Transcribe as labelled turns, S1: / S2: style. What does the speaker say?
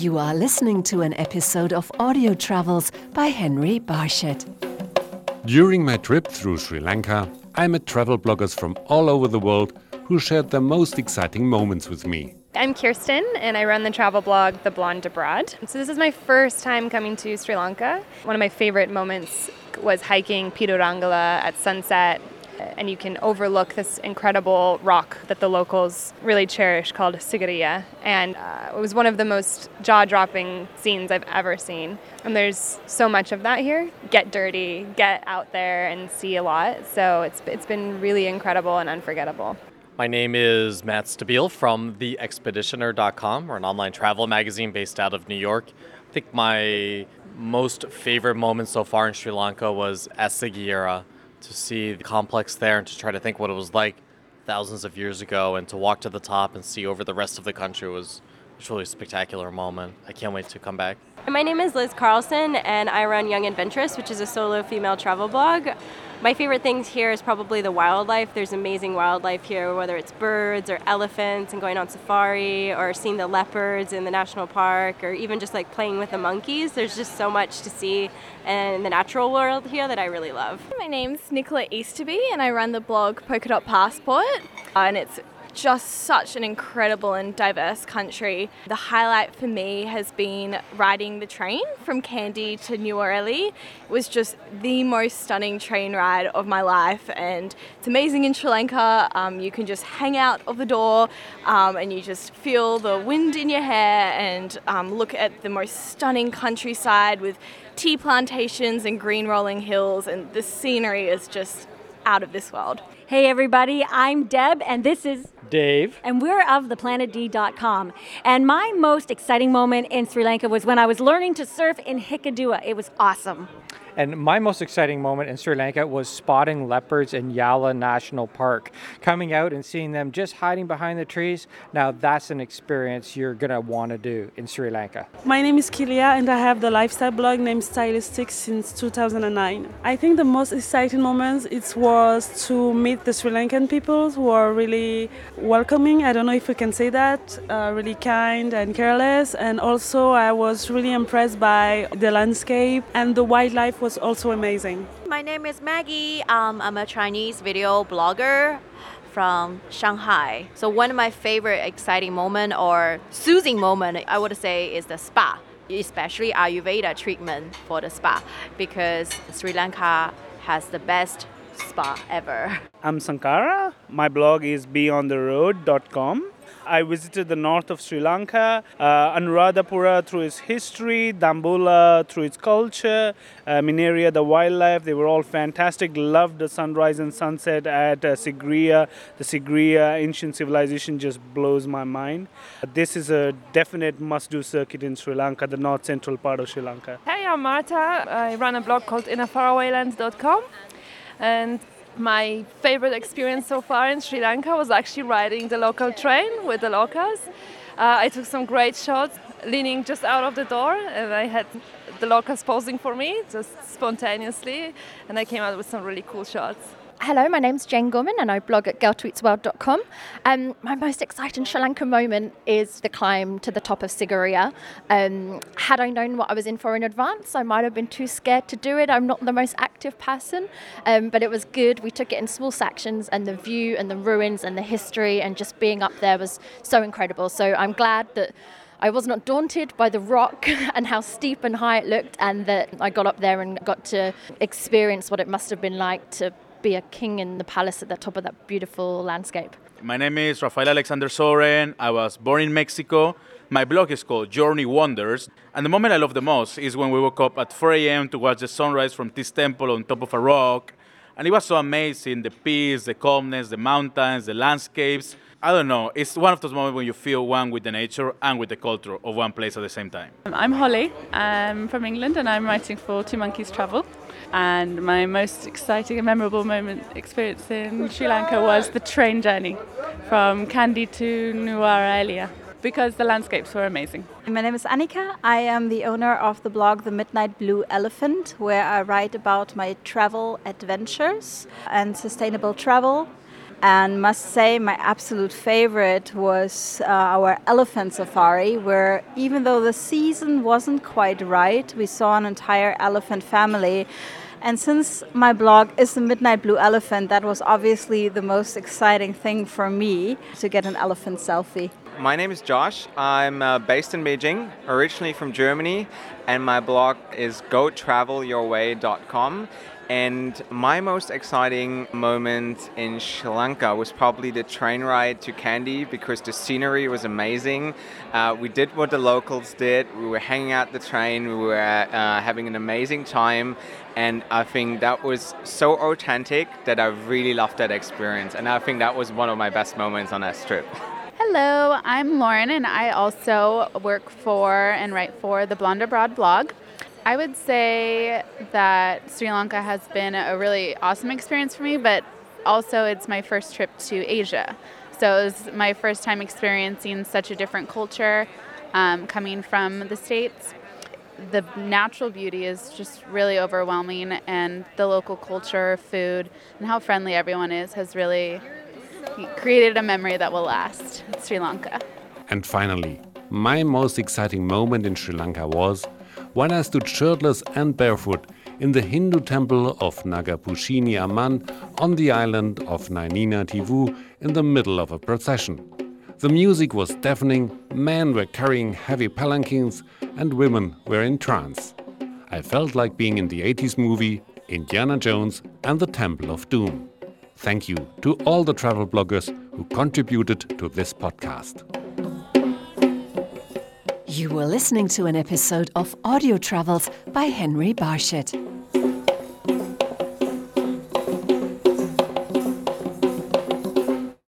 S1: You are listening to an episode of Audio Travels by Henry Barshett.
S2: During my trip through Sri Lanka, I met travel bloggers from all over the world who shared their most exciting moments with me.
S3: I'm Kirsten, and I run the travel blog The Blonde Abroad. So, this is my first time coming to Sri Lanka. One of my favorite moments was hiking Pidurangala at sunset and you can overlook this incredible rock that the locals really cherish called Sigiriya. And uh, it was one of the most jaw dropping scenes I've ever seen. And there's so much of that here. Get dirty, get out there and see a lot. So it's, it's been really incredible and unforgettable.
S4: My name is Matt Stabile from theexpeditioner.com. We're an online travel magazine based out of New York. I think my most favorite moment so far in Sri Lanka was at Sigiriya to see the complex there and to try to think what it was like thousands of years ago and to walk to the top and see over the rest of the country was truly a spectacular moment. I can't wait to come back.
S5: My name is Liz Carlson and I run Young Adventuress, which is a solo female travel blog. My favorite things here is probably the wildlife. There's amazing wildlife here, whether it's birds or elephants and going on safari or seeing the leopards in the national park or even just like playing with the monkeys. There's just so much to see in the natural world here that I really love.
S6: My name's Nicola Easterby and I run the blog Polka Dot Passport and it's just such an incredible and diverse country. The highlight for me has been riding the train from Kandy to New Nuwara It was just the most stunning train ride of my life, and it's amazing in Sri Lanka. Um, you can just hang out of the door um, and you just feel the wind in your hair and um, look at the most stunning countryside with tea plantations and green rolling hills, and the scenery is just out of this world.
S7: Hey, everybody, I'm Deb, and this is
S8: Dave.
S7: And we're of theplanetd.com. And my most exciting moment in Sri Lanka was when I was learning to surf in Hikkaduwa. It was awesome.
S8: And my most exciting moment in Sri Lanka was spotting leopards in Yala National Park. Coming out and seeing them just hiding behind the trees, now that's an experience you're going to want to do in Sri Lanka.
S9: My name is Kilia and I have the lifestyle blog named Stylistic since 2009. I think the most exciting moment it was to meet the Sri Lankan people who are really welcoming. I don't know if we can say that, uh, really kind and careless. And also I was really impressed by the landscape and the wildlife was also amazing.
S10: My name is Maggie. Um, I'm a Chinese video blogger from Shanghai. So one of my favorite exciting moment or soothing moment I would say is the spa, especially Ayurveda treatment for the spa because Sri Lanka has the best spa ever.
S11: I'm Sankara. My blog is beyondtheroad.com. I visited the north of Sri Lanka, uh, Anuradhapura through its history, Dambulla through its culture, uh, Minneriya, the wildlife. They were all fantastic. Loved the sunrise and sunset at uh, Sigiriya. The Sigiriya ancient civilization just blows my mind. This is a definite must do circuit in Sri Lanka, the north central part of Sri Lanka.
S12: Hey, I'm Marta. I run a blog called innerfarawaylands.com. And my favorite experience so far in Sri Lanka was actually riding the local train with the locals. Uh, I took some great shots leaning just out of the door, and I had the locals posing for me just spontaneously, and I came out with some really cool shots.
S13: Hello, my name's Jane Gorman and I blog at girltweetsworld.com. Um, my most exciting Sri Lanka moment is the climb to the top of Sigiriya. Um, had I known what I was in for in advance, I might have been too scared to do it. I'm not the most active person, um, but it was good. We took it in small sections, and the view and the ruins and the history and just being up there was so incredible. So I'm glad that. I was not daunted by the rock and how steep and high it looked, and that I got up there and got to experience what it must have been like to be a king in the palace at the top of that beautiful landscape.
S14: My name is Rafael Alexander Soren. I was born in Mexico. My blog is called Journey Wonders. And the moment I love the most is when we woke up at 4 a.m. to watch the sunrise from this temple on top of a rock. And it was so amazing the peace, the calmness, the mountains, the landscapes. I don't know, it's one of those moments when you feel one with the nature and with the culture of one place at the same time.
S15: Um, I'm Holly. I'm from England and I'm writing for Two Monkeys Travel. And my most exciting and memorable moment experience in Sri Lanka was the train journey from Kandy to Nuwara because the landscapes were amazing.
S16: My name is Annika. I am the owner of the blog The Midnight Blue Elephant, where I write about my travel adventures and sustainable travel. And must say, my absolute favorite was uh, our elephant safari, where even though the season wasn't quite right, we saw an entire elephant family. And since my blog is the Midnight Blue Elephant, that was obviously the most exciting thing for me to get an elephant selfie.
S17: My name is Josh. I'm uh, based in Beijing, originally from Germany, and my blog is gotravelyourway.com. And my most exciting moment in Sri Lanka was probably the train ride to Kandy because the scenery was amazing. Uh, we did what the locals did. We were hanging out the train. We were uh, having an amazing time. And I think that was so authentic that I really loved that experience. And I think that was one of my best moments on that trip.
S18: Hello, I'm Lauren, and I also work for and write for the Blonde Abroad blog. I would say that Sri Lanka has been a really awesome experience for me, but also it's my first trip to Asia. So it was my first time experiencing such a different culture um, coming from the States. The natural beauty is just really overwhelming, and the local culture, food, and how friendly everyone is has really created a memory that will last. Sri Lanka.
S2: And finally, my most exciting moment in Sri Lanka was when I stood shirtless and barefoot in the Hindu temple of Nagapooshani Amman on the island of Nainativu in the middle of a procession. The music was deafening, men were carrying heavy palanquins, and women were in trance. I felt like being in the 80s movie Indiana Jones and the Temple of Doom. Thank you to all the travel bloggers who contributed to this podcast.
S1: You were listening to an episode of Audio Travels by Henry Barshett.